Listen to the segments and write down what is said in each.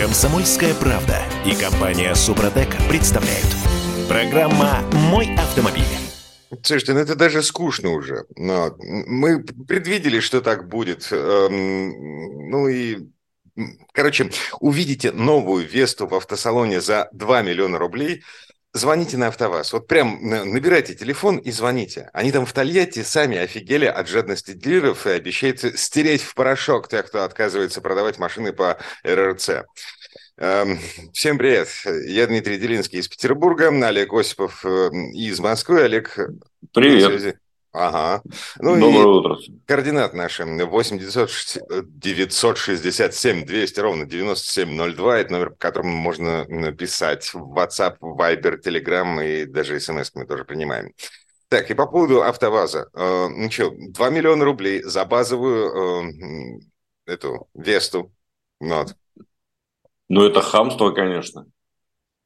Комсомольская правда и компания Супротек представляют. Программа «Мой автомобиль». Слушайте, ну это даже скучно уже. Но мы предвидели, что так будет. Эм, ну и Короче, увидите новую Весту в автосалоне за 2 миллиона рублей – звоните на АвтоВАЗ. Вот прям набирайте телефон и звоните. Они там в Тольятти сами офигели от жадности дилеров и обещают стереть в порошок тех, кто отказывается продавать машины по РРЦ. Эм, всем привет. Я Дмитрий Делинский из Петербурга, Олег Осипов э, из Москвы. Олег, привет. Ага. Ну Доброе и утро. Координат наши 8 967 200 ровно 9702. Это номер, по которому можно написать в WhatsApp, Viber, Telegram и даже смс мы тоже принимаем. Так, и по поводу АвтоВАЗа. Э, ну что, 2 миллиона рублей за базовую э, эту Весту. Вот. Ну, это хамство, конечно.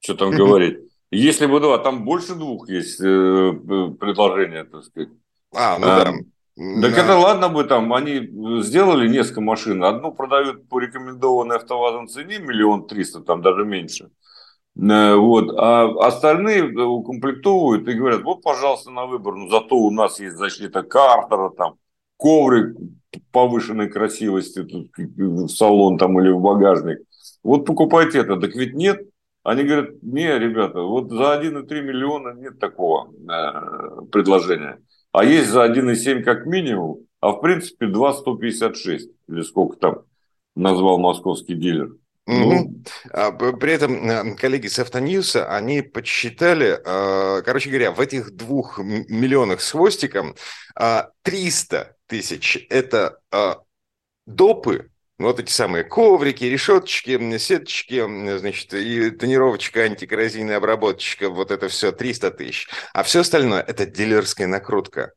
Что там говорить. Если бы, да, там больше двух есть э, предложения, так сказать. А, ну а, да. Так да. это ладно бы там, они сделали несколько машин, одну продают по рекомендованной автовазом цене миллион триста, там даже меньше. Э, вот, а остальные укомплектовывают и говорят, вот, пожалуйста, на выбор, ну зато у нас есть защита картера, там, коврик повышенной красивости тут, в салон там или в багажник. Вот покупайте это. Так ведь нет. Они говорят, не, ребята, вот за 1,3 миллиона нет такого э, предложения а есть за 1,7 как минимум, а в принципе 2,156, или сколько там назвал московский дилер. Ну. При этом э, коллеги с Автоньюса, они подсчитали, э, короче говоря, в этих двух миллионах с хвостиком 300 э, тысяч – это допы, вот эти самые коврики, решеточки, сеточки, значит, и тонировочка, антикоррозийная обработочка, вот это все 300 тысяч. А все остальное – это дилерская накрутка.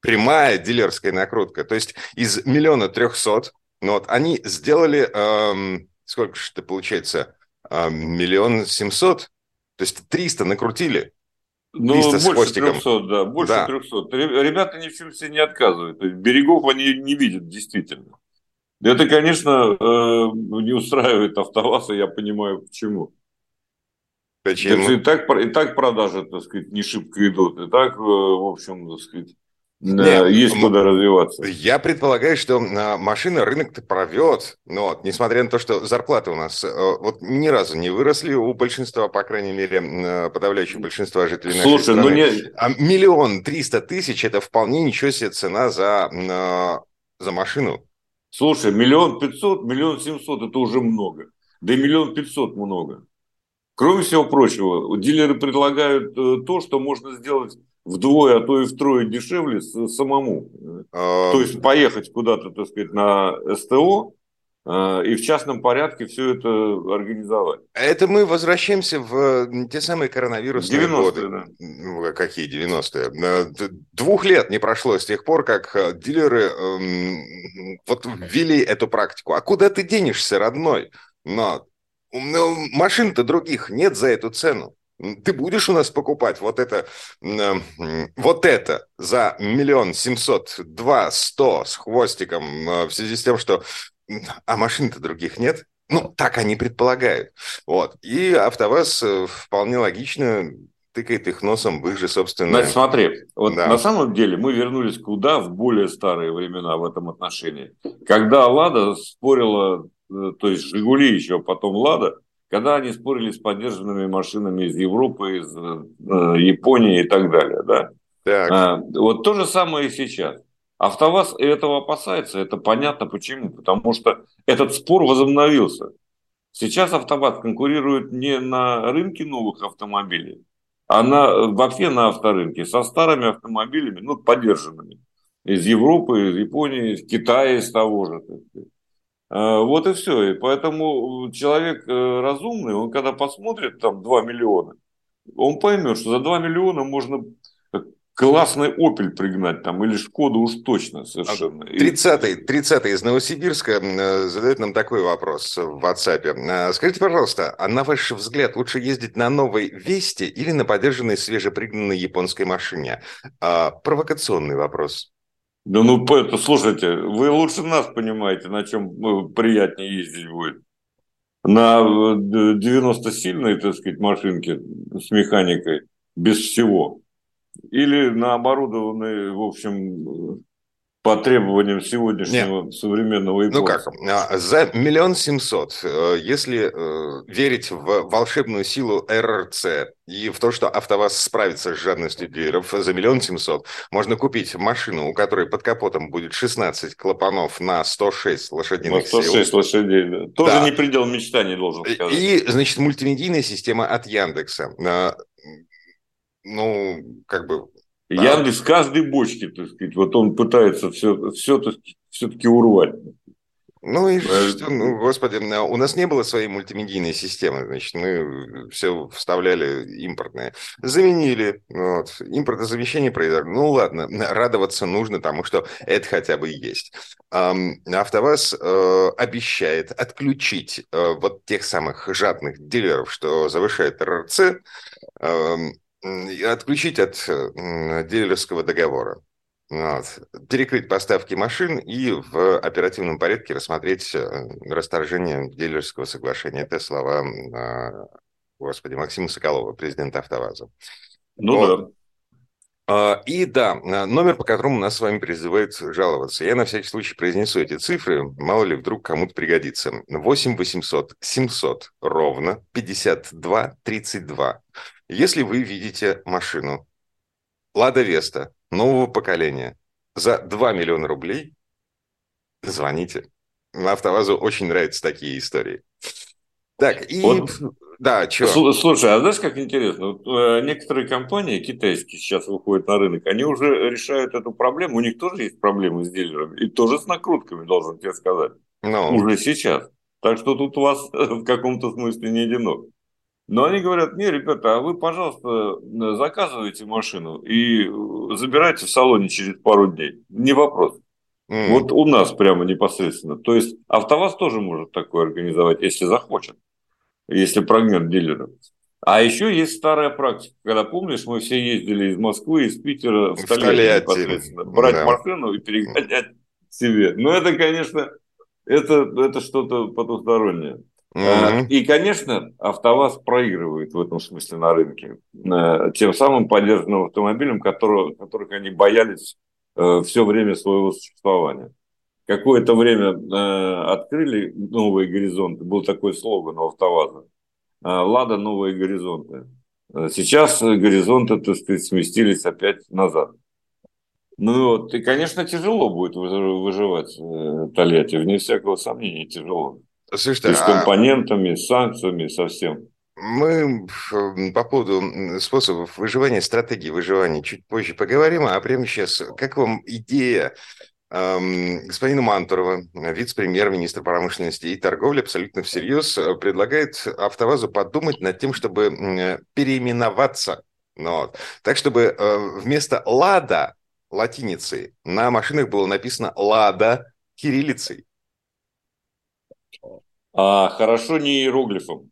Прямая дилерская накрутка. То есть из миллиона трехсот, ну вот, они сделали, эм, сколько же это получается, эм, миллион семьсот, то есть 300 накрутили. Ну, больше 300, да, больше да. 300. Ребята ни в чем себе не отказывают. Берегов они не видят, действительно. Это, конечно, э, не устраивает АвтоВАЗ, и я понимаю, почему. Почему? И так, и так продажи, так сказать, не шибко идут. И так, э, в общем, так сказать, нет, есть куда развиваться. Я предполагаю, что а, машина рынок-то провет, но вот, несмотря на то, что зарплаты у нас э, вот ни разу не выросли у большинства, по крайней мере, подавляющего большинства жителей нашей Слушай, ну страны. Ну не... А миллион триста тысяч – это вполне ничего себе цена за, за машину. Слушай, миллион пятьсот, миллион семьсот – это уже много. Да и миллион пятьсот много. Кроме всего прочего, дилеры предлагают э, то, что можно сделать вдвое, а то и втрое дешевле самому. А... То есть поехать куда-то, так сказать, на СТО, и в частном порядке все это организовать. Это мы возвращаемся в те самые коронавирусные 90 годы. Да. Ну, какие 90-е? Двух лет не прошло с тех пор, как э, дилеры эм, вот ввели эту практику. А куда ты денешься, родной? Но ну, машин-то других нет за эту цену. Ты будешь у нас покупать вот это, э, вот это за миллион семьсот, два, сто с хвостиком э, в связи с тем, что а машин-то других нет. Ну, так они предполагают. Вот. И АвтоВАЗ э, вполне логично тыкает их носом в их же собственные... Значит, смотри, вот да. на самом деле мы вернулись куда? В более старые времена в этом отношении. Когда «Лада» спорила, э, то есть «Жигули» еще, потом «Лада», когда они спорили с поддержанными машинами из Европы, из э, Японии и так далее, да? Так. А, вот то же самое и сейчас. АвтоВАЗ этого опасается, это понятно почему, потому что этот спор возобновился. Сейчас АвтоВАЗ конкурирует не на рынке новых автомобилей, а на, вообще на авторынке со старыми автомобилями, ну, поддержанными. Из Европы, из Японии, из Китая, из того же. А, вот и все. И поэтому человек э, разумный, он когда посмотрит там 2 миллиона, он поймет, что за 2 миллиона можно классный Opel пригнать там, или Шкоду уж точно совершенно. 30-й, 30 из Новосибирска э, задает нам такой вопрос в WhatsApp. Э, скажите, пожалуйста, а на ваш взгляд лучше ездить на новой Весте или на подержанной свежепригнанной японской машине? А, провокационный вопрос. Да ну, это, слушайте, вы лучше нас понимаете, на чем э, приятнее ездить будет. на 90-сильной, так сказать, машинке с механикой без всего. Или на оборудованной, в общем, по требованиям сегодняшнего Нет. современного японца. Ну как, а, за миллион семьсот, э, если э, верить в волшебную силу РРЦ и в то, что АвтоВАЗ справится с жадностью дилеров, за миллион семьсот можно купить машину, у которой под капотом будет 16 клапанов на 106 лошадиных на 106 сил. лошадей, да. Тоже да. не предел мечтаний, должен сказать. И, значит, мультимедийная система от Яндекса. Ну, как бы да. Яндекс каждой бочке, так сказать, вот он пытается все, все все-таки урвать. Ну и что, ну, господи, у нас не было своей мультимедийной системы, значит, мы все вставляли импортное. Заменили, вот, импортозамещение произошло. Ну ладно, радоваться нужно тому, что это хотя бы есть. АвтоВАЗ э, обещает отключить э, вот тех самых жадных дилеров, что завышает РРЦ, отключить от дилерского договора. Вот. Перекрыть поставки машин и в оперативном порядке рассмотреть э, расторжение дилерского соглашения. Это слова, господи, Максима Соколова, президента АвтоВАЗа. Ну вот. да. И да, номер, по которому нас с вами призывают жаловаться. Я на всякий случай произнесу эти цифры, мало ли вдруг кому-то пригодится. 8 800 700 ровно 52 32. Если вы видите машину Лада Веста нового поколения за 2 миллиона рублей, звоните. Автовазу очень нравятся такие истории. Так, и... Вот, да, что? Слушай, а знаешь, как интересно? Вот, э, некоторые компании китайские сейчас выходят на рынок, они уже решают эту проблему. У них тоже есть проблемы с дилерами. И тоже с накрутками, должен тебе сказать. Но... Ну. Уже сейчас. Так что тут у вас в каком-то смысле не одинок. Но они говорят, не, ребята, а вы, пожалуйста, заказывайте машину и забирайте в салоне через пару дней. Не вопрос. Mm. Вот у нас прямо непосредственно. То есть АвтоВАЗ тоже может такое организовать, если захочет, если прогнет дилера. А еще есть старая практика, когда, помнишь, мы все ездили из Москвы, из Питера в Тольятти непосредственно. Брать да. машину и перегонять себе. Но это, конечно, это, это что-то потустороннее. Mm-hmm. И, конечно, АвтоВАЗ проигрывает в этом смысле на рынке, э, тем самым поддержанным автомобилем, которого, которых они боялись э, все время своего существования. Какое-то время открыли новые горизонты, был такой слоган у АвтоВАЗа. «Лада. Новые горизонты». Сейчас горизонты, так сказать, сместились опять назад. Ну вот, и, конечно, тяжело будет выживать Тольятти, вне всякого сомнения, тяжело. Слушайте, и с а компонентами, а... с санкциями, совсем. Мы по поводу способов выживания, стратегии выживания чуть позже поговорим, а прямо сейчас, как вам идея эм, господина Мантурова, вице-премьер-министр промышленности и торговли, абсолютно всерьез э, предлагает АвтоВАЗу подумать над тем, чтобы переименоваться. Ну, вот. Так, чтобы э, вместо «Лада» латиницей на машинах было написано «Лада» кириллицей. А хорошо не иероглифом.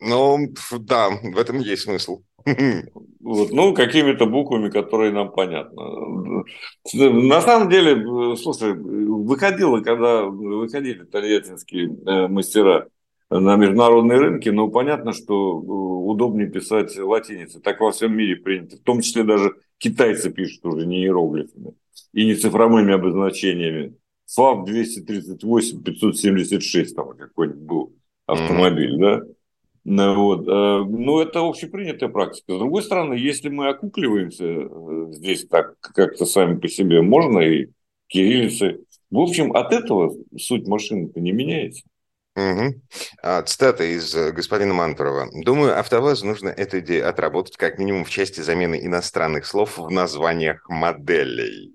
Ну, да, в этом есть смысл. Вот, ну, какими-то буквами, которые нам понятны. На самом деле, слушай, выходило, когда выходили тольяттинские э, мастера на международные рынки, но понятно, что э, удобнее писать латиницей. Так во всем мире принято. В том числе даже китайцы пишут уже не иероглифами и не цифровыми обозначениями. ФАБ 238 576 там какой-нибудь был автомобиль, mm-hmm. да? Ну, вот. Э, ну, это общепринятая практика. С другой стороны, если мы окукливаемся э, здесь так как-то сами по себе, можно и кириллицы. В общем, от этого суть машины-то не меняется. Угу. Цитата из э, господина Мантурова. «Думаю, АвтоВАЗу нужно эту идею отработать как минимум в части замены иностранных слов в названиях моделей».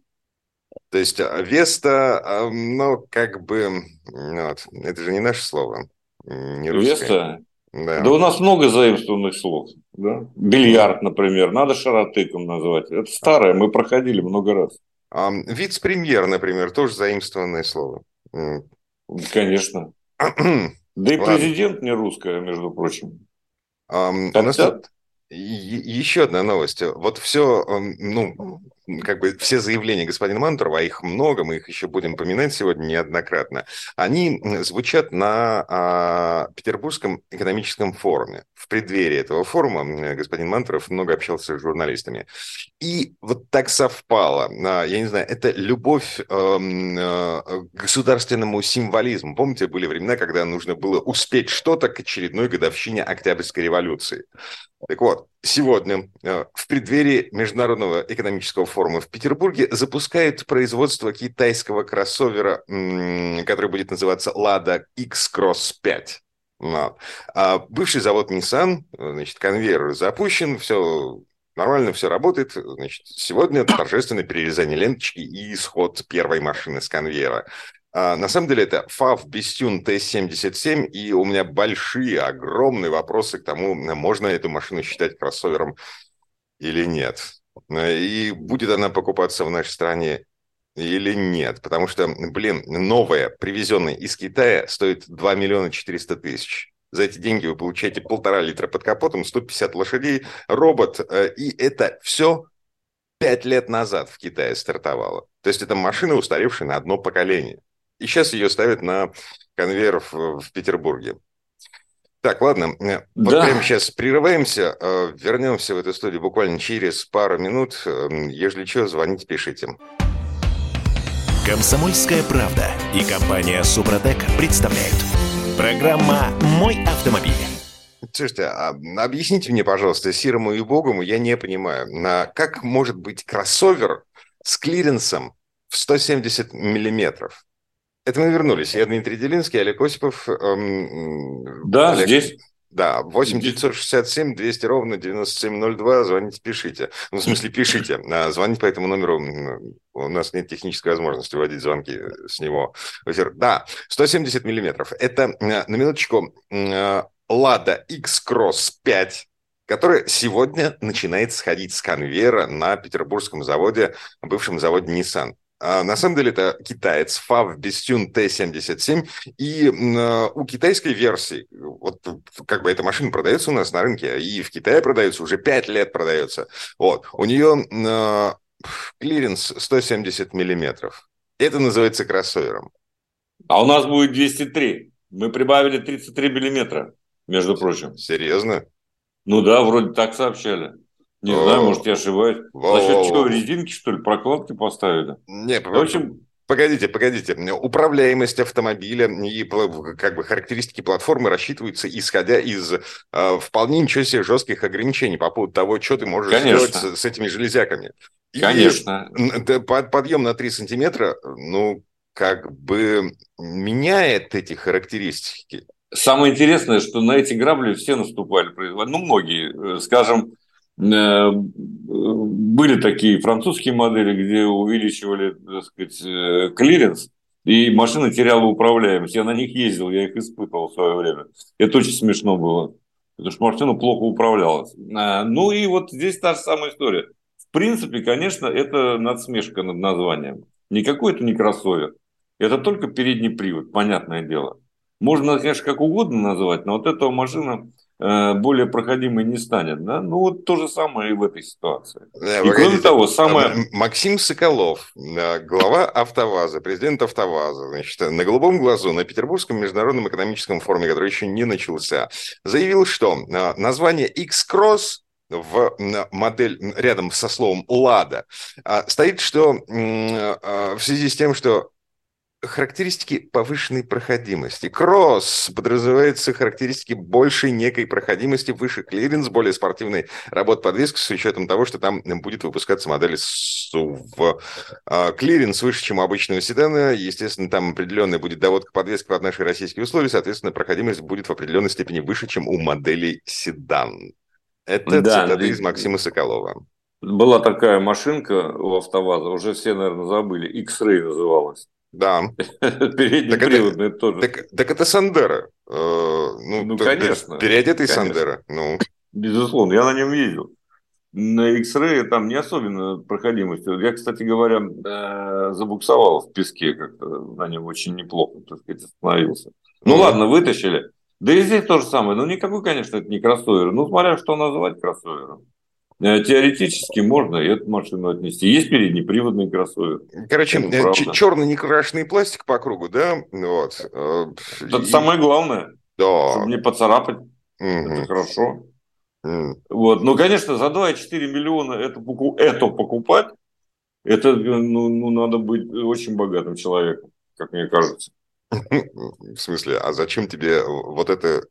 То есть а, Веста, ну, как бы, вот, это же не наше слово, не русское. Веста? Да. да у нас много заимствованных слов. Да? Бильярд, например, надо шаротыком назвать. Это старое, мы проходили много раз. А, вице-премьер, например, тоже заимствованное слово. Конечно. да и президент не русская, между прочим. А, у нас тут еще одна новость. Вот все, ну, как бы все заявления господина Мантурова, а их много, мы их еще будем поминать сегодня неоднократно, они звучат на а, Петербургском экономическом форуме. В преддверии этого форума господин Мантуров много общался с журналистами. И вот так совпало, а, я не знаю, это любовь эм, э, к государственному символизму. Помните, были времена, когда нужно было успеть что-то к очередной годовщине Октябрьской революции. Так вот, сегодня э, в преддверии Международного экономического форума в Петербурге запускает производство китайского кроссовера, который будет называться Lada X-Cross 5. Вот. А бывший завод Nissan, значит, конвейер запущен, все нормально, все работает. Значит, сегодня торжественное перерезание ленточки и исход первой машины с конвейера. А, на самом деле это FAV Bestune T77, и у меня большие, огромные вопросы к тому, можно эту машину считать кроссовером или нет. И будет она покупаться в нашей стране или нет. Потому что, блин, новая, привезенная из Китая, стоит 2 миллиона 400 тысяч. За эти деньги вы получаете полтора литра под капотом, 150 лошадей, робот, э, и это все пять лет назад в Китае стартовало. То есть это машина, устаревшая на одно поколение. И сейчас ее ставят на конвейер в, в Петербурге. Так, ладно, э, вот да. прямо сейчас прерываемся, э, вернемся в эту студию буквально через пару минут. Эм, Если что, звоните, пишите. Комсомольская правда и компания Супротек представляют. Программа «Мой автомобиль». Слушайте, а объясните мне, пожалуйста, Сирому и Богому, я не понимаю, как может быть кроссовер с клиренсом в 170 миллиметров? Это мы вернулись. Я Дмитрий Делинский, Олег Осипов. Эм, да, Олег, здесь. Да, 8 967 200 ровно 9702. Звоните, пишите. Ну, в смысле, пишите. А, звоните по этому номеру. У нас нет технической возможности вводить звонки с него. Да, 170 миллиметров. Это, э, на минуточку, Lada X-Cross 5 которая сегодня начинает сходить с конвейера на петербургском заводе, бывшем заводе Nissan. А на самом деле это китаец FAV Bestune T77. И э, у китайской версии, вот как бы эта машина продается у нас на рынке, и в Китае продается, уже 5 лет продается. Вот. У нее э, клиренс 170 миллиметров. Это называется кроссовером. А у нас будет 203. Мы прибавили 33 миллиметра, между прочим. Серьезно? Ну да, вроде так сообщали. Не О, знаю, может, я ошибаюсь. За счет чего резинки, что ли, прокладки поставили? Не, в общем, Погодите, погодите. Управляемость автомобиля и как бы характеристики платформы рассчитываются исходя из э, вполне ничего себе жестких ограничений по поводу того, что ты можешь Конечно. сделать с, с этими железяками. И Конечно. Подъем на 3 сантиметра, ну, как бы меняет эти характеристики. Самое интересное, что на эти грабли все наступали, ну, многие, э, скажем, были такие французские модели, где увеличивали, так сказать, э, клиренс, и машина теряла управляемость. Я на них ездил, я их испытывал в свое время. Это очень смешно было, потому что машина плохо управлялась. А, ну и вот здесь та же самая история. В принципе, конечно, это надсмешка над названием. Никакой это не кроссовер. Это только передний привод, понятное дело. Можно, конечно, как угодно называть, но вот эта машина Э, более проходимой не станет. Да? Ну, вот то же самое и в этой ситуации. Да, и кроме того, самое... Максим Соколов, глава АвтоВАЗа, президент АвтоВАЗа, значит, на голубом глазу на Петербургском международном экономическом форуме, который еще не начался, заявил, что э, название X-Cross в модель рядом со словом «Лада» стоит, что э, в связи с тем, что характеристики повышенной проходимости. Кросс подразумевается характеристики большей некой проходимости, выше клиренс, более спортивной работы подвески с учетом того, что там будет выпускаться модель в э, клиренс выше, чем у обычного седана. Естественно, там определенная будет доводка подвески под наши российские условия, соответственно, проходимость будет в определенной степени выше, чем у моделей седан. Это да, цитата из Максима Соколова. Была такая машинка у АвтоВАЗа, уже все, наверное, забыли, X-Ray называлась. Да. Переднеприводный так тоже. Так, так это Сандера. Э, ну, ну конечно. Переодетый конечно. Сандера. Ну. Безусловно, я на нем ездил. На X-Ray там не особенно проходимость. Я, кстати говоря, э, забуксовал в песке как-то на нем очень неплохо, так сказать, остановился. Ну, ну ладно, вытащили. Да и здесь то же самое. Ну, никакой, конечно, это не кроссовер. Ну, смотря что называть кроссовером. Э, теоретически можно и эту машину отнести. Есть переднеприводный кроссовер. Короче, э, черный некрашенный пластик по кругу, да? Вот. Э, это и... самое главное. Да. Чтобы не поцарапать. Угу. Это хорошо. Угу. Вот. Ну, конечно, за 2,4 миллиона это, это покупать, это ну, ну, надо быть очень богатым человеком, как мне кажется. В смысле, а зачем тебе вот это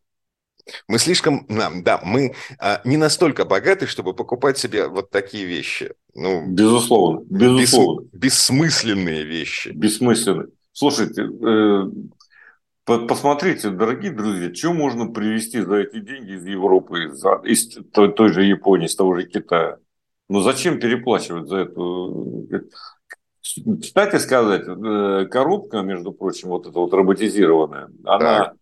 мы слишком, да, мы а, не настолько богаты, чтобы покупать себе вот такие вещи. Ну, безусловно, безусловно. Бес, бессмысленные вещи. Бессмысленные. Слушайте, э, посмотрите, дорогие друзья, что можно привезти за эти деньги из Европы, из, из той, той же Японии, из того же Китая? Ну зачем переплачивать за эту? Кстати сказать, э, коробка, между прочим, вот эта вот роботизированная, она так.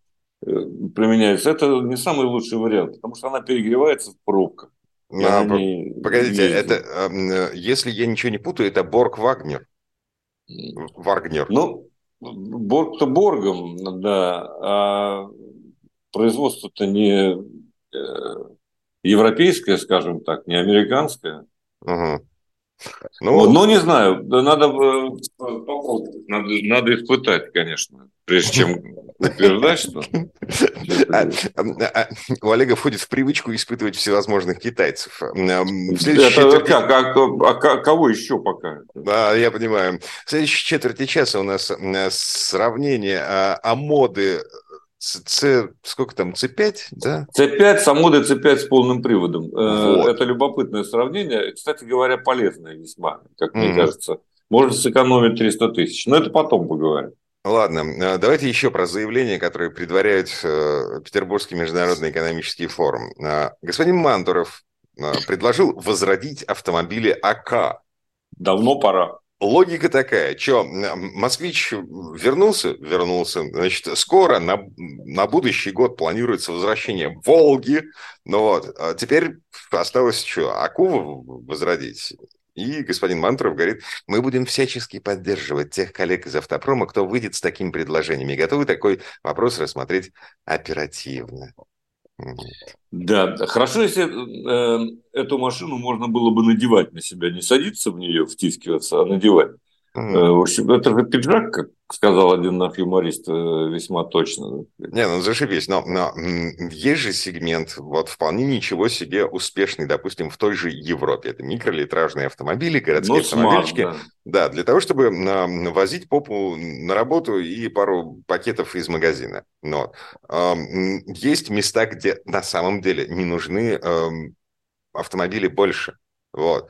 Э, применяется, это не самый лучший вариант, потому что она перегревается в пробках. А, погодите, это, э, если я ничего не путаю, это Борг Вагнер. Вагнер. Ну, Борг-то Боргом, да, а производство-то не европейское, скажем так, не американское. Угу. Ну, ну, не знаю, надо попробовать, надо, надо испытать, конечно, прежде чем утверждать, что... А, а, а, у Олега входит в привычку испытывать всевозможных китайцев. Это как? А кого еще пока? Да, я понимаю. В следующей четверти часа у нас сравнение а моды С, сколько там, C5, да? C5, Самоды C5 с полным приводом. Э, вот. Это любопытное сравнение. Кстати говоря, полезное весьма, как mm-hmm. мне кажется. Можно сэкономить 300 тысяч. Но это потом поговорим. Ладно, э, давайте еще про заявление, которое предваряет э, Петербургский международный экономический форум. Господин Мантуров предложил возродить автомобили АК. Давно пора логика такая, что москвич вернулся, вернулся, значит, скоро на, на будущий год планируется возвращение Волги, ну вот, а теперь осталось что, Аку возродить. И господин Мантуров говорит, мы будем всячески поддерживать тех коллег из автопрома, кто выйдет с такими предложениями, готовы такой вопрос рассмотреть оперативно. Да, хорошо, если э, эту машину можно было бы надевать на себя, не садиться в нее, втискиваться, а надевать. Mm. В общем, это же пиджак, как сказал один наш юморист, э, весьма точно. Не, ну зашибись, но, но есть же сегмент, вот вполне ничего себе успешный, допустим, в той же Европе. Это микролитражные автомобили, городские ну, автомобильчики. Смарт, да. да, для того, чтобы возить попу на работу и пару пакетов из магазина. Но есть места, где на самом деле не нужны автомобили больше. Вот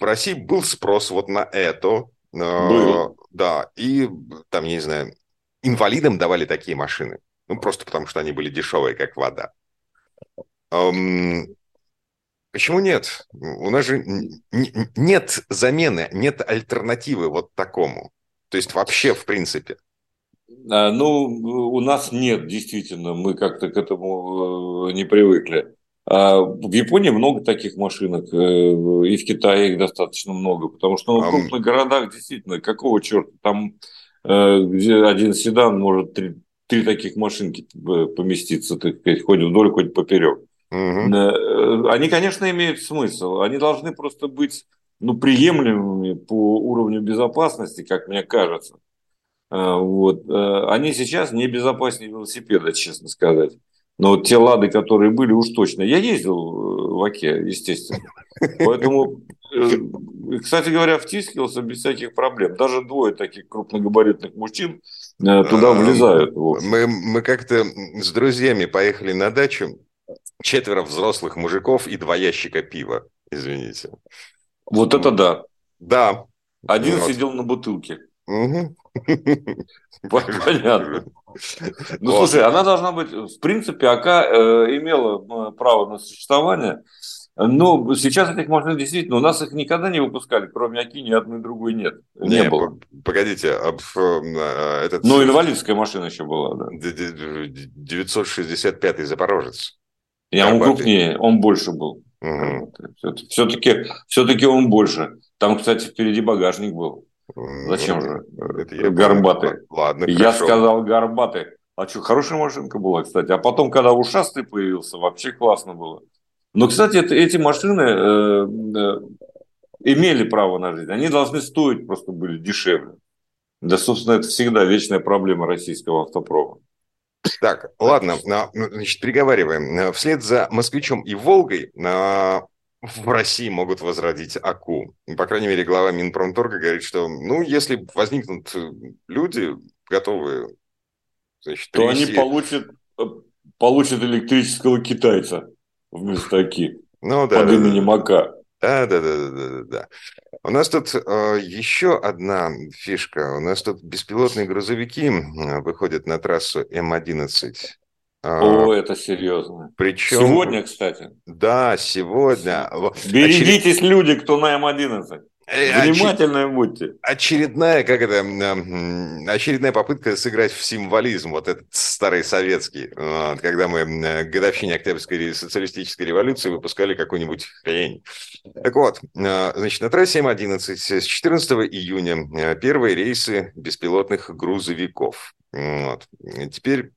в России был спрос вот на это. А, был. Да, и там, я не знаю, инвалидам давали такие машины. Ну, просто потому что они были дешевые, как вода. Эм, почему нет? У нас же нет замены, нет альтернативы вот такому. То есть вообще, в принципе. А, ну, у нас нет, действительно, мы как-то к этому э, не привыкли. А в Японии много таких машинок, э, и в Китае их достаточно много, потому что ну, в крупных городах действительно, какого черта, там э, где один седан может три, три таких машинки э, поместиться, так сказать, хоть вдоль, хоть поперек. Угу. Они, конечно, имеют смысл, они должны просто быть ну, приемлемыми по уровню безопасности, как мне кажется. Вот. Они сейчас не безопаснее велосипеда, честно сказать. Но вот те лады, которые были, уж точно. Я ездил э, в Оке, естественно. Поэтому, э, кстати говоря, втискивался без всяких проблем. Даже двое таких крупногабаритных мужчин э, туда влезают. Мы, мы как-то с друзьями поехали на дачу. Четверо взрослых мужиков и два ящика пива. Извините. Вот это да. Да. Один вот. сидел на бутылке. Угу. Понятно. Ну, слушай, она должна быть, в принципе, АК э, имела э, право на существование, но сейчас этих машин действительно, у нас их никогда не выпускали, кроме АКИ ни одной другой нет. Не, не было. Погодите, а, э, этот... Ну, инвалидская машина еще была, да. 965-й Запорожец. Не, он крупнее, он больше был. Угу. Все-таки, все-таки он больше. Там, кстати, впереди багажник был. Зачем же? Это я горбатый. Ладно, Я хорошо. сказал горбатый. А что, хорошая машинка была, кстати. А потом, когда ушастый появился, вообще классно было. Но, кстати, это, эти машины э, э, имели право на жизнь. Они должны стоить просто были дешевле. Да, собственно, это всегда вечная проблема российского автопрома. Так, ладно, ну, значит, приговариваем. Вслед за «Москвичом» и «Волгой» в России могут возродить АКУ. По крайней мере, глава Минпромторга говорит, что, ну, если возникнут люди, готовые, значит, то они получат, э, получат электрического китайца вместо АКИ ну, да, под да, именем да. АК. Да, да, да, да, да, да. У нас тут э, еще одна фишка. У нас тут беспилотные грузовики выходят на трассу М11. А, О, это серьезно. Причем... Сегодня, кстати. Да, сегодня. Берегитесь, Очер... люди, кто на М11. Э, Внимательно Оч... будьте. Очередная, как это, очередная попытка сыграть в символизм, вот этот старый советский, когда мы к годовщине Октябрьской социалистической революции выпускали какую-нибудь хрень. Так вот, э, значит, на трассе М11 с 14 июня э, первые рейсы беспилотных грузовиков. Вот. Теперь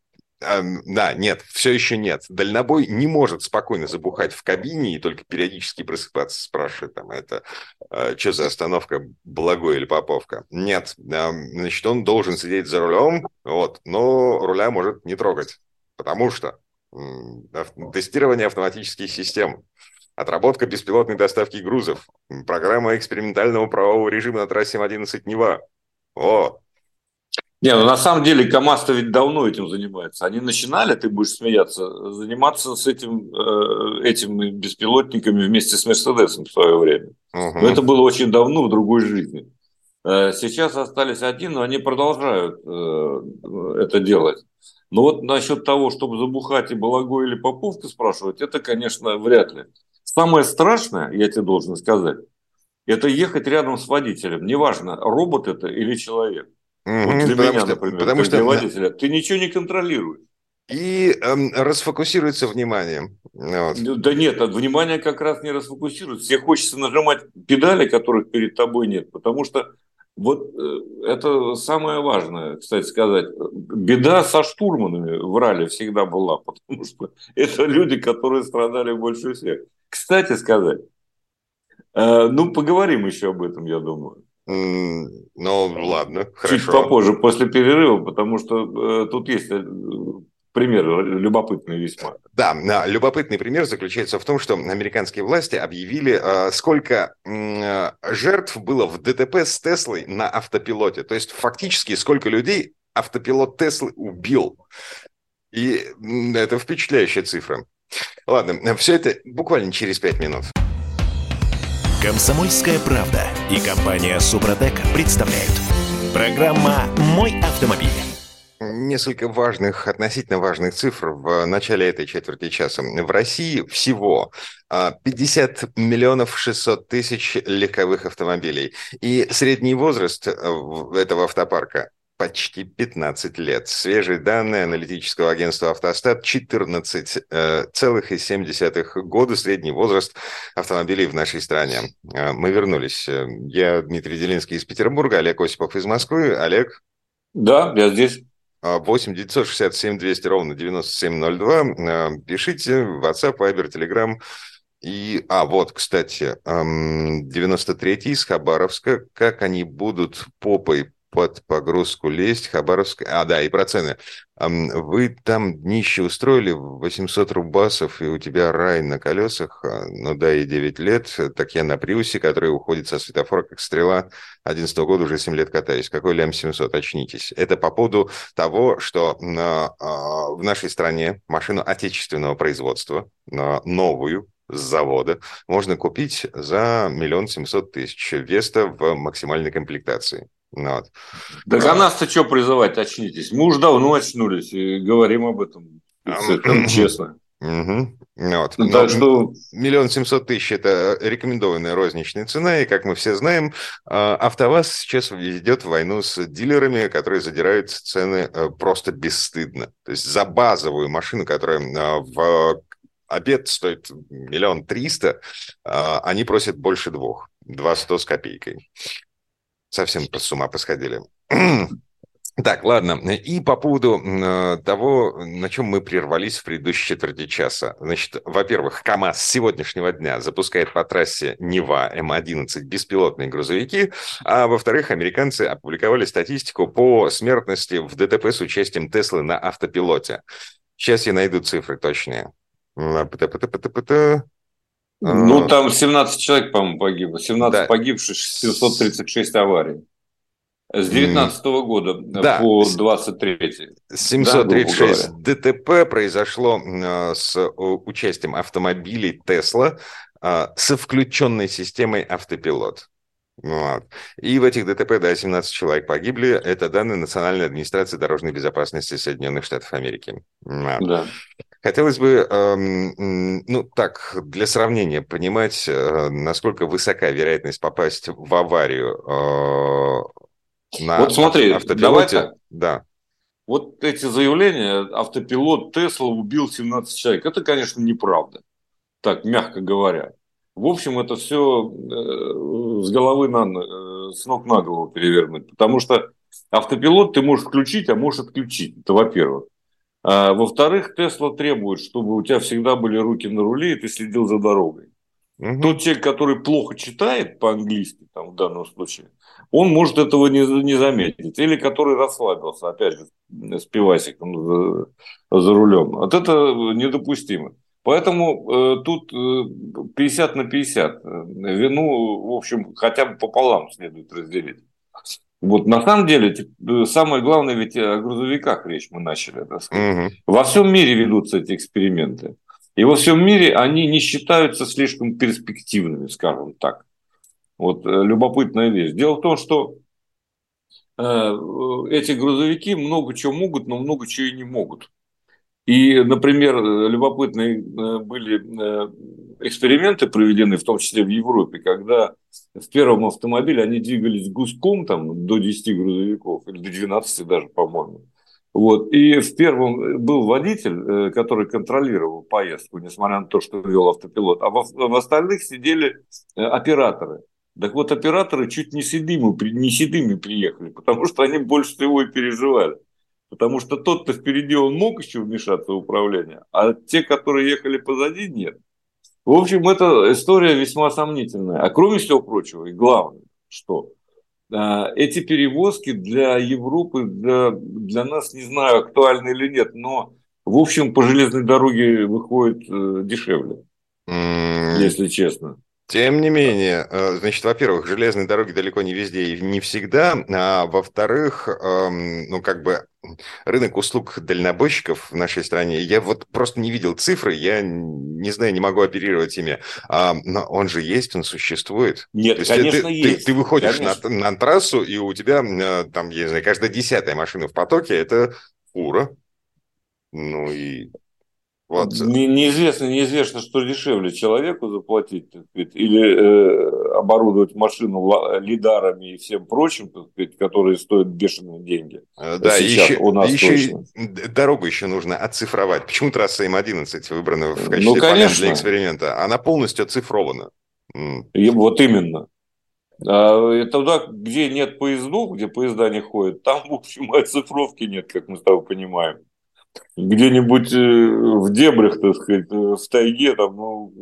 да, нет, все еще нет. Дальнобой не может спокойно забухать в кабине и только периодически просыпаться, спрашивать там, это э, что за остановка, Благой или Поповка. Нет, значит, он должен сидеть за рулем, вот, но руля может не трогать, потому что тестирование автоматических систем, отработка беспилотной доставки грузов, программа экспериментального правового режима на трассе М11 Нева. О, не, ну на самом деле КАМАЗ-то ведь давно этим занимается. Они начинали, ты будешь смеяться, заниматься с этим, э, этими беспилотниками вместе с Мерседесом в свое время. Угу. Но это было очень давно, в другой жизни. Э, сейчас остались один, но они продолжают э, это делать. Но вот насчет того, чтобы забухать и Балагой или Поповка спрашивать, это, конечно, вряд ли. Самое страшное, я тебе должен сказать, это ехать рядом с водителем. Неважно, робот это или человек. Mm-hmm, вот для потому меня, что, например, потому что, водителя, ты ничего не контролируешь. И эм, расфокусируется внимание. Вот. Ну, да нет, а внимание как раз не расфокусируется. Тебе хочется нажимать педали, которых перед тобой нет, потому что вот э, это самое важное, кстати сказать. Беда со штурманами в ралли всегда была, потому что это люди, которые страдали больше всех. Кстати сказать, э, ну поговорим еще об этом, я думаю. Ну, ладно, хорошо. Чуть попозже, после перерыва, потому что э, тут есть э, пример любопытный весьма. Да, любопытный пример заключается в том, что американские власти объявили, э, сколько э, жертв было в ДТП с Теслой на автопилоте. То есть фактически сколько людей автопилот Теслы убил. И это впечатляющая цифра. Ладно, все это буквально через пять минут. Комсомольская правда и компания Супротек представляют. Программа «Мой автомобиль». Несколько важных, относительно важных цифр в начале этой четверти часа. В России всего 50 а, миллионов 600 тысяч легковых автомобилей. И средний возраст э, этого автопарка почти 15 лет. Свежие данные аналитического агентства «Автостат» 14,7 э, года средний возраст автомобилей в нашей стране. Э, мы вернулись. Я Дмитрий Делинский из Петербурга, Олег Осипов из Москвы. Олег? Да, я здесь. 8 967 200 ровно 9702. Э, пишите в WhatsApp, Viber, Telegram. И, а, вот, кстати, 93-й из Хабаровска. Как они будут попой под погрузку лезть, Хабаровск... А, да, и про цены. Вы там днище устроили 800 рубасов, и у тебя рай на колесах, а, ну да, и 9 лет, так я на Приусе, который уходит со светофора как стрела, 11 года уже 7 лет катаюсь. Какой лям 700, очнитесь. Это по поводу того, что а, в нашей стране машину отечественного производства, новую, с завода можно купить за миллион семьсот тысяч Веста в максимальной комплектации. Ну вот. Так а нас-то что призывать, очнитесь? Мы уже давно очнулись и говорим об этом честно. Угу. Вот. Ну, так что... Миллион семьсот тысяч – это рекомендованная розничная цена, и, как мы все знаем, а, АвтоВАЗ сейчас ведет войну с дилерами, которые задирают цены э, просто бесстыдно. То есть за базовую машину, которая а, в обед стоит миллион триста, а, они просят больше двух, два сто с копейкой совсем с ума посходили. Так, ладно. И по поводу э, того, на чем мы прервались в предыдущей четверти часа. Значит, во-первых, КАМАЗ с сегодняшнего дня запускает по трассе Нева М-11 беспилотные грузовики, а во-вторых, американцы опубликовали статистику по смертности в ДТП с участием Теслы на автопилоте. Сейчас я найду цифры точные. Ну, там 17 человек, по-моему, погибло. 17 да. погибших, 736 аварий. С 19 -го года да. по 23 736 да, ДТП произошло э, с участием автомобилей Тесла э, со включенной системой автопилот. Вот. И в этих ДТП, да, 17 человек погибли. Это данные Национальной администрации дорожной безопасности Соединенных Штатов Америки. Вот. Да. Хотелось бы, эм, ну так, для сравнения понимать, э, насколько высока вероятность попасть в аварию э, на вот смотри, автопилоте. Давай да. Вот эти заявления, автопилот Тесла убил 17 человек, это, конечно, неправда, так, мягко говоря. В общем, это все э, с головы на, с ног на голову перевернуть. Потому что автопилот ты можешь включить, а можешь отключить. Это во-первых. А, во-вторых, Тесла требует, чтобы у тебя всегда были руки на руле, и ты следил за дорогой. Угу. Тот человек, который плохо читает по-английски, там, в данном случае, он может этого не, не заметить. Или который расслабился, опять же, с пивасиком за, за рулем. Вот это недопустимо. Поэтому э, тут э, 50 на 50. Вину, в общем, хотя бы пополам следует разделить. Вот на самом деле, э, самое главное, ведь о грузовиках речь мы начали. Так сказать. Угу. Во всем мире ведутся эти эксперименты. И во всем мире они не считаются слишком перспективными, скажем так. Вот э, любопытная вещь. Дело в том, что э, эти грузовики много чего могут, но много чего и не могут. И, например, любопытные э, были э, эксперименты проведены, в том числе в Европе, когда в первом автомобиле они двигались гуськом там, до 10 грузовиков, или до 12 даже, по-моему. Вот. И в первом был водитель, э, который контролировал поездку, несмотря на то, что вел автопилот, а в остальных сидели операторы. Так вот, операторы чуть не седыми, не седыми приехали, потому что они больше всего и переживали. Потому что тот, кто впереди, он мог еще вмешаться в управление, а те, которые ехали позади, нет. В общем, эта история весьма сомнительная. А кроме всего прочего, и главное, что э, эти перевозки для Европы, для, для нас, не знаю, актуальны или нет, но, в общем, по железной дороге выходит э, дешевле, mm. если честно. Тем не менее, э, значит, во-первых, железные дороги далеко не везде и не всегда, а во-вторых, эм, ну, как бы рынок услуг дальнобойщиков в нашей стране, я вот просто не видел цифры, я не знаю, не могу оперировать ими, а, но он же есть, он существует. Нет, То конечно, ты, есть. Ты, ты выходишь на, на трассу, и у тебя э, там, я не знаю, каждая десятая машина в потоке – это фура. Ну и вот. Не, неизвестно, неизвестно, что дешевле человеку заплатить, так сказать, или э, оборудовать машину лидарами и всем прочим, так сказать, которые стоят бешеные деньги. Э, да, Сейчас еще, у нас еще точно. дорогу еще нужно оцифровать. Почему трасса М11 выбрана в качестве ну, конечно. для эксперимента? Она полностью оцифрована. И вот именно. А туда, где нет поездов, где поезда не ходят, там, в общем, оцифровки нет, как мы с тобой понимаем где-нибудь э, в дебрях, так сказать, э, в тайге, там, ну,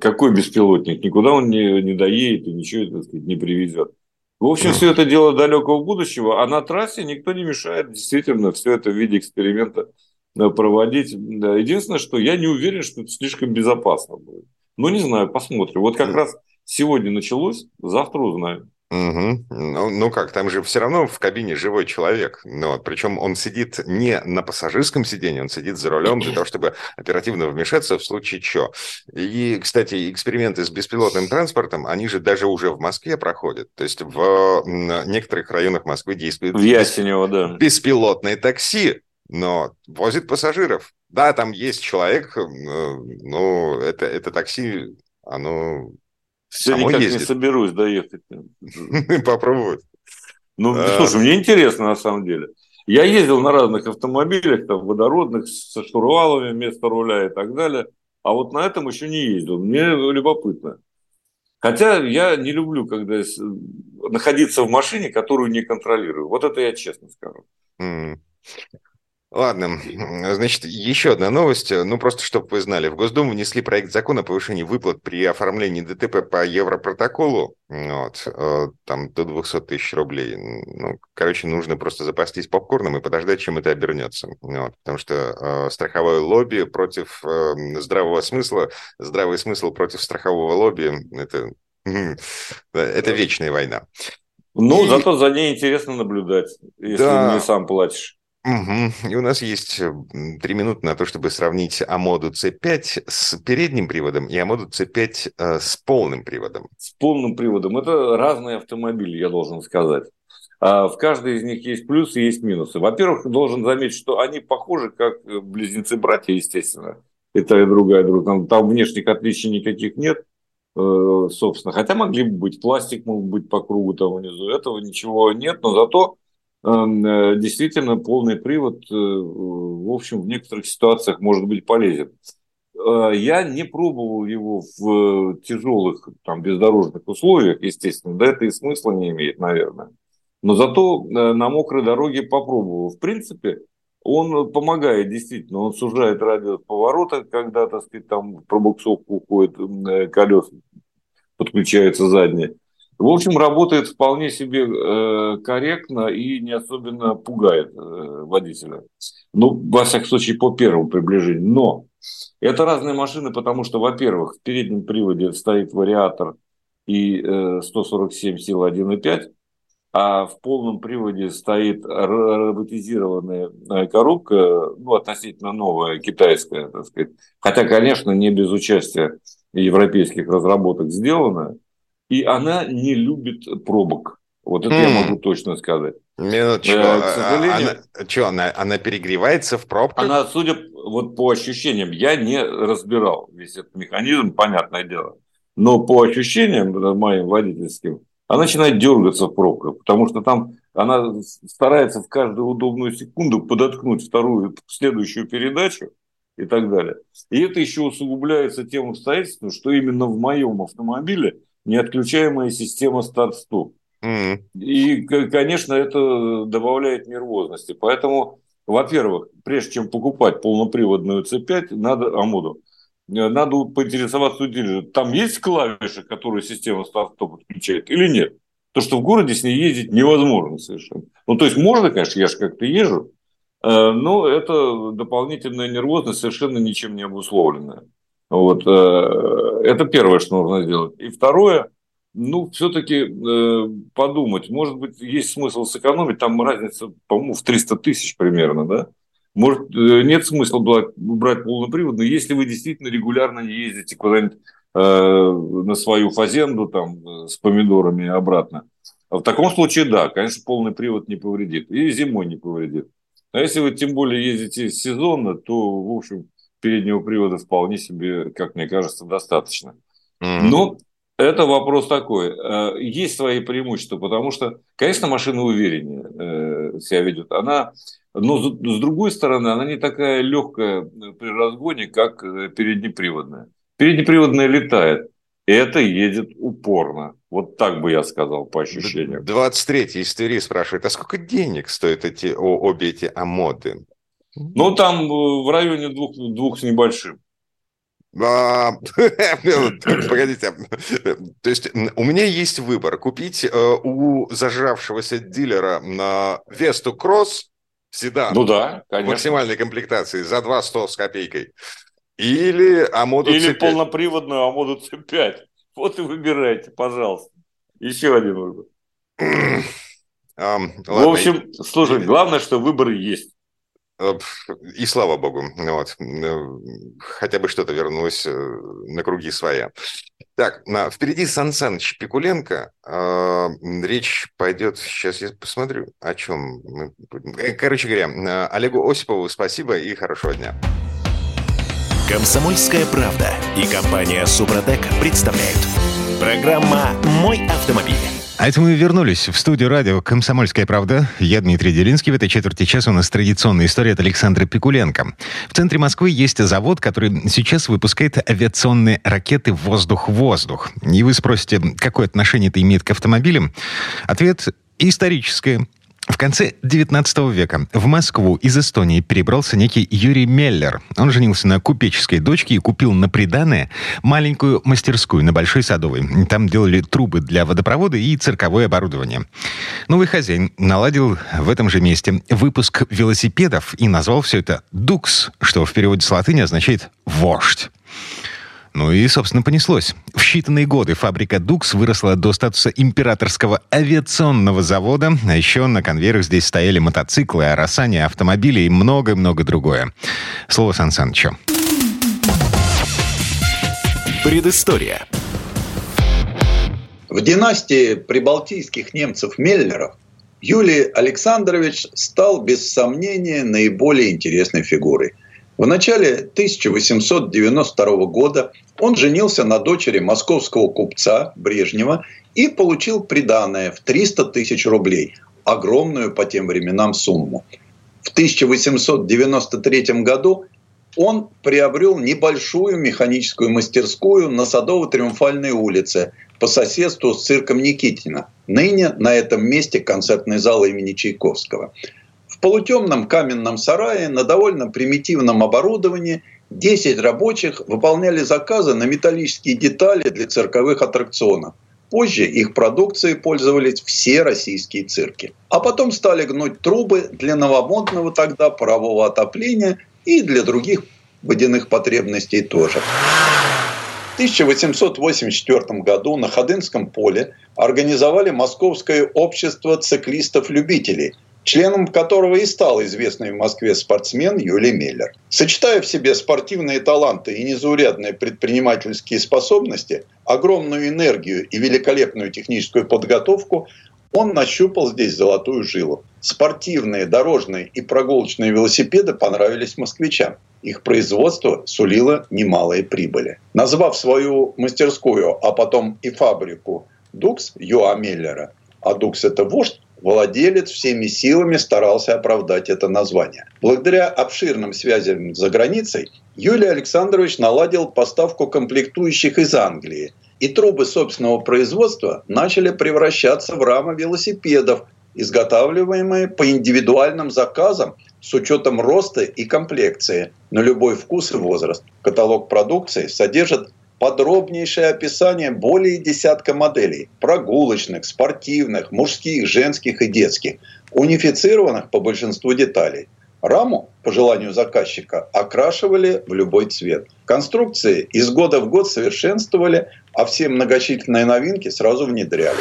какой беспилотник? Никуда он не, не доедет и ничего, так сказать, не привезет. В общем, все это дело далекого будущего, а на трассе никто не мешает действительно все это в виде эксперимента э, проводить. Единственное, что я не уверен, что это слишком безопасно будет. Ну, не знаю, посмотрим. Вот как раз сегодня началось, завтра узнаем. Угу. Ну, ну как, там же все равно в кабине живой человек. Ну, вот, причем он сидит не на пассажирском сиденье, он сидит за рулем для того, чтобы оперативно вмешаться в случае чего. И, кстати, эксперименты с беспилотным транспортом, они же даже уже в Москве проходят. То есть в некоторых районах Москвы действует в Ясенево, да. беспилотное такси, но возит пассажиров. Да, там есть человек, э, но это, это такси, оно все никак ездит. не соберусь доехать. Попробовать. Ну, а... слушай, мне интересно на самом деле. Я ездил на разных автомобилях, там, водородных, со штурвалами вместо руля и так далее. А вот на этом еще не ездил. Мне любопытно. Хотя я не люблю, когда находиться в машине, которую не контролирую. Вот это я честно скажу. Mm. Ладно, значит, еще одна новость. Ну, просто чтобы вы знали. В Госдуму внесли проект закона о повышении выплат при оформлении ДТП по Европротоколу. Вот, э, там до 200 тысяч рублей. Ну, короче, нужно просто запастись попкорном и подождать, чем это обернется. Вот, потому что э, страховое лобби против э, здравого смысла, здравый смысл против страхового лобби – это, это вечная война. Ну, и... зато за ней интересно наблюдать, если да. не сам платишь. Угу. И у нас есть э, три минуты на то, чтобы сравнить Амоду C5 с передним приводом и Амоду C5 э, с полным приводом. С полным приводом. Это разные автомобили, я должен сказать. А в каждой из них есть плюсы и есть минусы. Во-первых, должен заметить, что они похожи как э, близнецы-братья, естественно. И та, и другая друг. Там, там внешних отличий никаких нет, э, собственно. Хотя могли бы быть, пластик мог быть по кругу там внизу. Этого ничего нет, но зато действительно полный привод, э, в общем, в некоторых ситуациях может быть полезен. Э, я не пробовал его в тяжелых там, бездорожных условиях, естественно, да это и смысла не имеет, наверное. Но зато на мокрой дороге попробовал. В принципе, он помогает действительно, он сужает радиус поворота, когда, так сказать, там пробуксовка уходит колес, подключается задние. В общем, работает вполне себе э, корректно и не особенно пугает э, водителя. Ну, во всяком случае, по первому приближению. Но это разные машины, потому что, во-первых, в переднем приводе стоит вариатор и э, 147 сил 1.5, а в полном приводе стоит роботизированная э, коробка, ну, относительно новая, китайская, так сказать. Хотя, конечно, не без участия европейских разработок сделана и она не любит пробок. Вот это mm. я хм. могу точно сказать. Минуточку. Э, к сожалению, она, что, она, она перегревается в пробках? Она, судя вот по ощущениям, я не разбирал весь этот механизм, понятное дело. Но по ощущениям моим водительским, она начинает дергаться в пробках, потому что там она старается в каждую удобную секунду подоткнуть вторую, следующую передачу и так далее. И это еще усугубляется тем обстоятельством, что именно в моем автомобиле неотключаемая система старт-стоп. Mm-hmm. И, конечно, это добавляет нервозности. Поэтому, во-первых, прежде чем покупать полноприводную C5, надо Амоду, надо поинтересоваться у дилера, там есть клавиши, которые система старт-стоп отключает или нет? То, что в городе с ней ездить невозможно совершенно. Ну, то есть можно, конечно, я же как-то езжу, э, но это дополнительная нервозность совершенно ничем не обусловленная. Вот. Э, это первое, что нужно сделать. И второе, ну, все-таки э, подумать, может быть, есть смысл сэкономить, там разница, по-моему, в 300 тысяч примерно, да? Может, э, нет смысла брать, брать полноприводный, если вы действительно регулярно ездите куда-нибудь на свою фазенду там с помидорами обратно. В таком случае, да, конечно, полный привод не повредит. И зимой не повредит. А если вы тем более ездите сезонно, то, в общем, переднего привода вполне себе, как мне кажется, достаточно. Mm-hmm. Но это вопрос такой. Э, есть свои преимущества, потому что, конечно, машина увереннее э, себя ведет. Она, но с другой стороны, она не такая легкая при разгоне, как э, переднеприводная. Переднеприводная летает. Это едет упорно. Вот так бы я сказал по ощущениям. 23-й истории спрашивает, а сколько денег стоят эти, обе эти амоды? Ну, там э, в районе двух, двух с небольшим. А, погодите, то есть у меня есть выбор купить э, у зажравшегося дилера на Весту Кросс седан ну да, конечно. максимальной комплектации за 2 100 с копейкой или Амоду Или C5. полноприводную Амоду C5. Вот и выбирайте, пожалуйста. Еще один выбор. Um, в общем, слушай, главное, что выбор есть. Э, и слава богу, вот. Э, хотя бы что-то вернулось э, на круги своя. Так, на, впереди Сан Саныч Пикуленко. Э, речь пойдет, сейчас я посмотрю, о чем. Короче говоря, Олегу Осипову спасибо и хорошего дня. Комсомольская правда и компания Супротек представляют. Программа «Мой автомобиль». А это мы вернулись в студию радио «Комсомольская правда». Я Дмитрий Делинский. В этой четверти часа у нас традиционная история от Александра Пикуленко. В центре Москвы есть завод, который сейчас выпускает авиационные ракеты «Воздух-воздух». И вы спросите, какое отношение это имеет к автомобилям? Ответ историческое. В конце 19 века в Москву из Эстонии перебрался некий Юрий Меллер. Он женился на купеческой дочке и купил на приданное маленькую мастерскую на Большой Садовой. Там делали трубы для водопровода и цирковое оборудование. Новый хозяин наладил в этом же месте выпуск велосипедов и назвал все это «дукс», что в переводе с латыни означает «вождь». Ну и, собственно, понеслось. В считанные годы фабрика «Дукс» выросла до статуса императорского авиационного завода. А еще на конвейерах здесь стояли мотоциклы, арасани, автомобили и много-много другое. Слово Сан Санычу. Предыстория. В династии прибалтийских немцев Меллеров Юлий Александрович стал без сомнения наиболее интересной фигурой – в начале 1892 года он женился на дочери московского купца Брежнева и получил приданное в 300 тысяч рублей, огромную по тем временам сумму. В 1893 году он приобрел небольшую механическую мастерскую на Садово-Триумфальной улице по соседству с цирком Никитина. Ныне на этом месте концертный зал имени Чайковского – полутемном каменном сарае на довольно примитивном оборудовании 10 рабочих выполняли заказы на металлические детали для цирковых аттракционов. Позже их продукцией пользовались все российские цирки. А потом стали гнуть трубы для новомодного тогда парового отопления и для других водяных потребностей тоже. В 1884 году на Ходынском поле организовали Московское общество циклистов-любителей – членом которого и стал известный в Москве спортсмен Юлий Миллер. Сочетая в себе спортивные таланты и незаурядные предпринимательские способности, огромную энергию и великолепную техническую подготовку, он нащупал здесь золотую жилу. Спортивные, дорожные и прогулочные велосипеды понравились москвичам. Их производство сулило немалые прибыли. Назвав свою мастерскую, а потом и фабрику Дукс Юа Миллера, а Дукс это вождь, владелец всеми силами старался оправдать это название. Благодаря обширным связям за границей Юлий Александрович наладил поставку комплектующих из Англии, и трубы собственного производства начали превращаться в рамы велосипедов, изготавливаемые по индивидуальным заказам с учетом роста и комплекции на любой вкус и возраст. Каталог продукции содержит подробнейшее описание более десятка моделей – прогулочных, спортивных, мужских, женских и детских, унифицированных по большинству деталей. Раму, по желанию заказчика, окрашивали в любой цвет. Конструкции из года в год совершенствовали, а все многочисленные новинки сразу внедряли.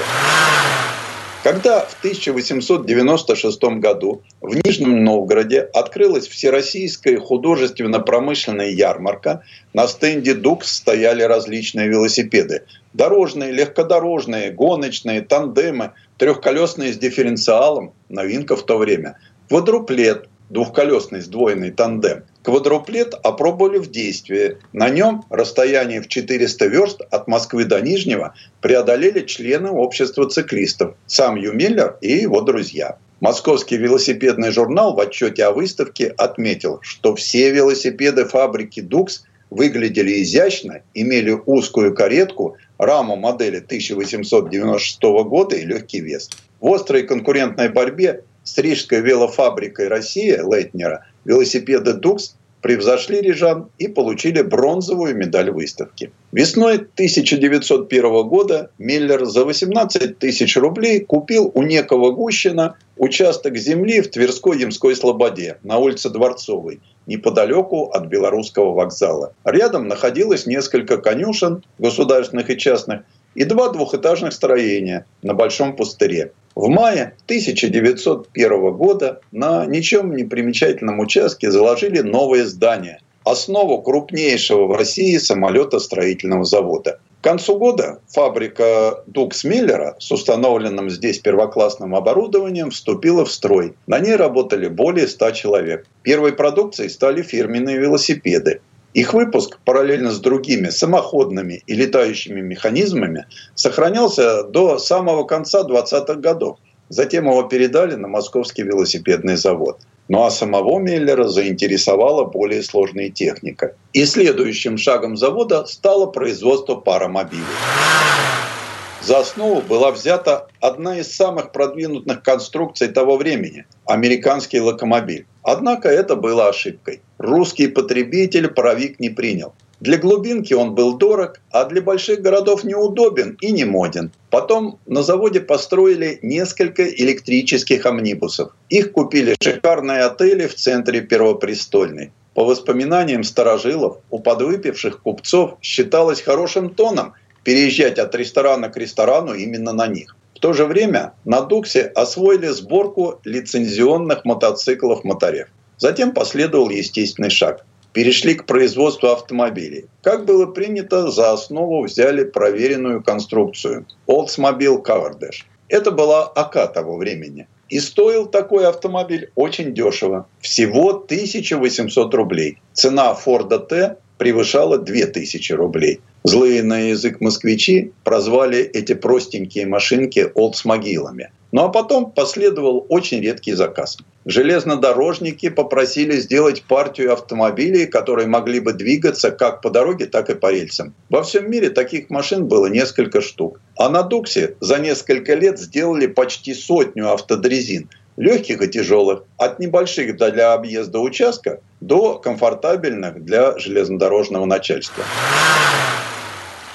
Когда в 1896 году в Нижнем Новгороде открылась Всероссийская художественно-промышленная ярмарка, на стенде «Дукс» стояли различные велосипеды. Дорожные, легкодорожные, гоночные, тандемы, трехколесные с дифференциалом – новинка в то время. Квадруплет, двухколесный сдвоенный тандем. Квадруплет опробовали в действии. На нем расстояние в 400 верст от Москвы до Нижнего преодолели члены общества циклистов, сам Юмиллер и его друзья. Московский велосипедный журнал в отчете о выставке отметил, что все велосипеды фабрики «Дукс» выглядели изящно, имели узкую каретку, раму модели 1896 года и легкий вес. В острой конкурентной борьбе с Рижской велофабрикой «Россия» Лейтнера велосипеды «Дукс» превзошли рижан и получили бронзовую медаль выставки. Весной 1901 года Миллер за 18 тысяч рублей купил у некого Гущина участок земли в Тверской Ямской Слободе на улице Дворцовой, неподалеку от Белорусского вокзала. Рядом находилось несколько конюшен, государственных и частных, и два двухэтажных строения на Большом пустыре. В мае 1901 года на ничем не примечательном участке заложили новое здание, основу крупнейшего в России самолетостроительного завода. К концу года фабрика Дукс Миллера с установленным здесь первоклассным оборудованием вступила в строй. На ней работали более 100 человек. Первой продукцией стали фирменные велосипеды. Их выпуск параллельно с другими самоходными и летающими механизмами сохранялся до самого конца 20-х годов. Затем его передали на Московский велосипедный завод. Ну а самого Меллера заинтересовала более сложная техника. И следующим шагом завода стало производство паромобилей. За основу была взята одна из самых продвинутых конструкций того времени – американский локомобиль. Однако это было ошибкой. Русский потребитель паровик не принял. Для глубинки он был дорог, а для больших городов неудобен и не моден. Потом на заводе построили несколько электрических амнибусов. Их купили шикарные отели в центре Первопрестольной. По воспоминаниям старожилов, у подвыпивших купцов считалось хорошим тоном переезжать от ресторана к ресторану именно на них. В то же время на Дуксе освоили сборку лицензионных мотоциклов моторев. Затем последовал естественный шаг. Перешли к производству автомобилей. Как было принято, за основу взяли проверенную конструкцию Oldsmobile Cavendish. Это была АК того времени. И стоил такой автомобиль очень дешево. Всего 1800 рублей. Цена Форда Т превышала 2000 рублей. Злые на язык москвичи прозвали эти простенькие машинки «олдсмогилами». Ну а потом последовал очень редкий заказ. Железнодорожники попросили сделать партию автомобилей, которые могли бы двигаться как по дороге, так и по рельсам. Во всем мире таких машин было несколько штук. А на Дуксе за несколько лет сделали почти сотню автодрезин – легких и тяжелых, от небольших для объезда участка до комфортабельных для железнодорожного начальства.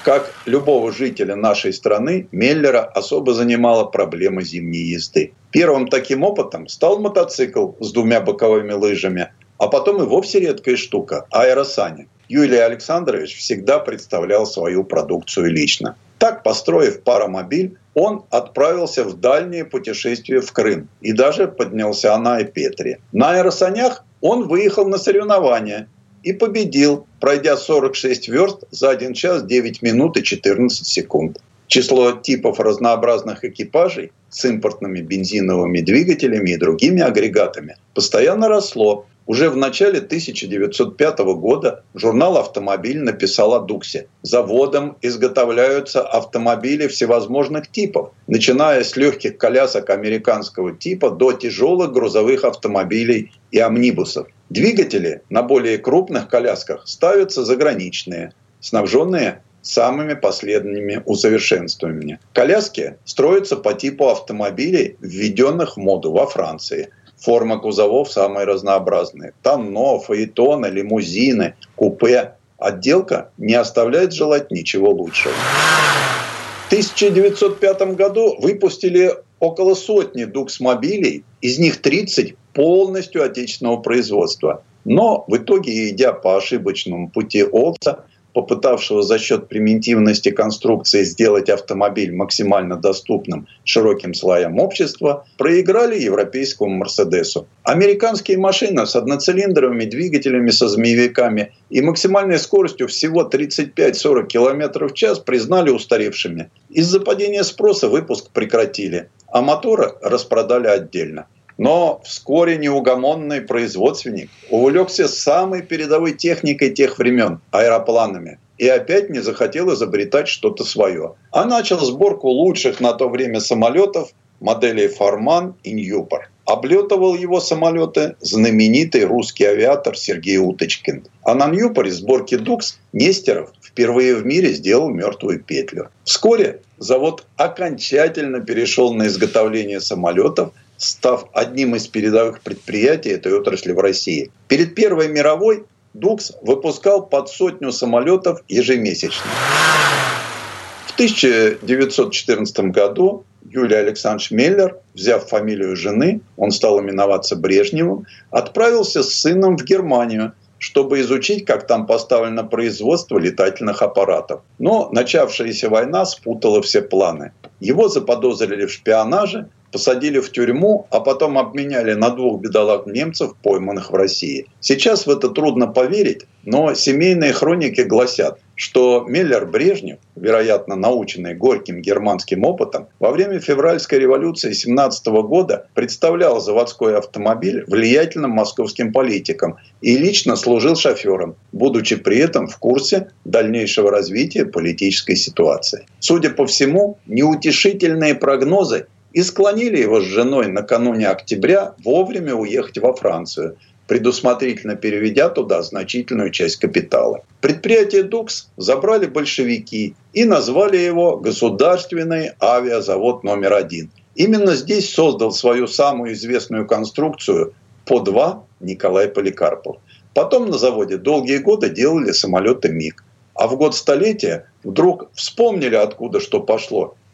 Как любого жителя нашей страны, Меллера особо занимала проблема зимней езды. Первым таким опытом стал мотоцикл с двумя боковыми лыжами, а потом и вовсе редкая штука – аэросани. Юлий Александрович всегда представлял свою продукцию лично. Так, построив паромобиль, он отправился в дальнее путешествие в Крым и даже поднялся на Эпетре. На аэросанях он выехал на соревнования и победил, пройдя 46 верст за 1 час 9 минут и 14 секунд. Число типов разнообразных экипажей с импортными бензиновыми двигателями и другими агрегатами постоянно росло, уже в начале 1905 года журнал «Автомобиль» написал о Дуксе. Заводом изготовляются автомобили всевозможных типов, начиная с легких колясок американского типа до тяжелых грузовых автомобилей и амнибусов. Двигатели на более крупных колясках ставятся заграничные, снабженные самыми последними усовершенствованиями. Коляски строятся по типу автомобилей, введенных в моду во Франции – Форма кузовов самые разнообразные. Тонно, фаэтоны, лимузины, купе. Отделка не оставляет желать ничего лучшего. В 1905 году выпустили около сотни дукс-мобилей, из них 30 полностью отечественного производства. Но в итоге, идя по ошибочному пути Олца, попытавшего за счет примитивности конструкции сделать автомобиль максимально доступным широким слоям общества, проиграли европейскому Мерседесу. Американские машины с одноцилиндровыми двигателями со змеевиками и максимальной скоростью всего 35-40 км в час признали устаревшими. Из-за падения спроса выпуск прекратили, а моторы распродали отдельно. Но вскоре неугомонный производственник увлекся самой передовой техникой тех времен – аэропланами. И опять не захотел изобретать что-то свое. А начал сборку лучших на то время самолетов моделей «Форман» и «Ньюпор». Облетывал его самолеты знаменитый русский авиатор Сергей Уточкин. А на Ньюпоре сборки «Дукс» Нестеров впервые в мире сделал мертвую петлю. Вскоре завод окончательно перешел на изготовление самолетов – став одним из передовых предприятий этой отрасли в России. Перед Первой мировой Дукс выпускал под сотню самолетов ежемесячно. В 1914 году Юлий Александрович Меллер, взяв фамилию жены, он стал именоваться Брежневым, отправился с сыном в Германию, чтобы изучить, как там поставлено производство летательных аппаратов. Но начавшаяся война спутала все планы. Его заподозрили в шпионаже, посадили в тюрьму, а потом обменяли на двух бедолаг немцев, пойманных в России. Сейчас в это трудно поверить, но семейные хроники гласят, что Миллер-Брежнев, вероятно, наученный горьким германским опытом, во время февральской революции 17 года представлял заводской автомобиль влиятельным московским политикам и лично служил шофером, будучи при этом в курсе дальнейшего развития политической ситуации. Судя по всему, неутешительные прогнозы и склонили его с женой накануне октября вовремя уехать во Францию, предусмотрительно переведя туда значительную часть капитала. Предприятие «Дукс» забрали большевики и назвали его «Государственный авиазавод номер один». Именно здесь создал свою самую известную конструкцию по-2 Николай Поликарпов. Потом на заводе долгие годы делали самолеты МиГ. А в год столетия вдруг вспомнили, откуда что пошло,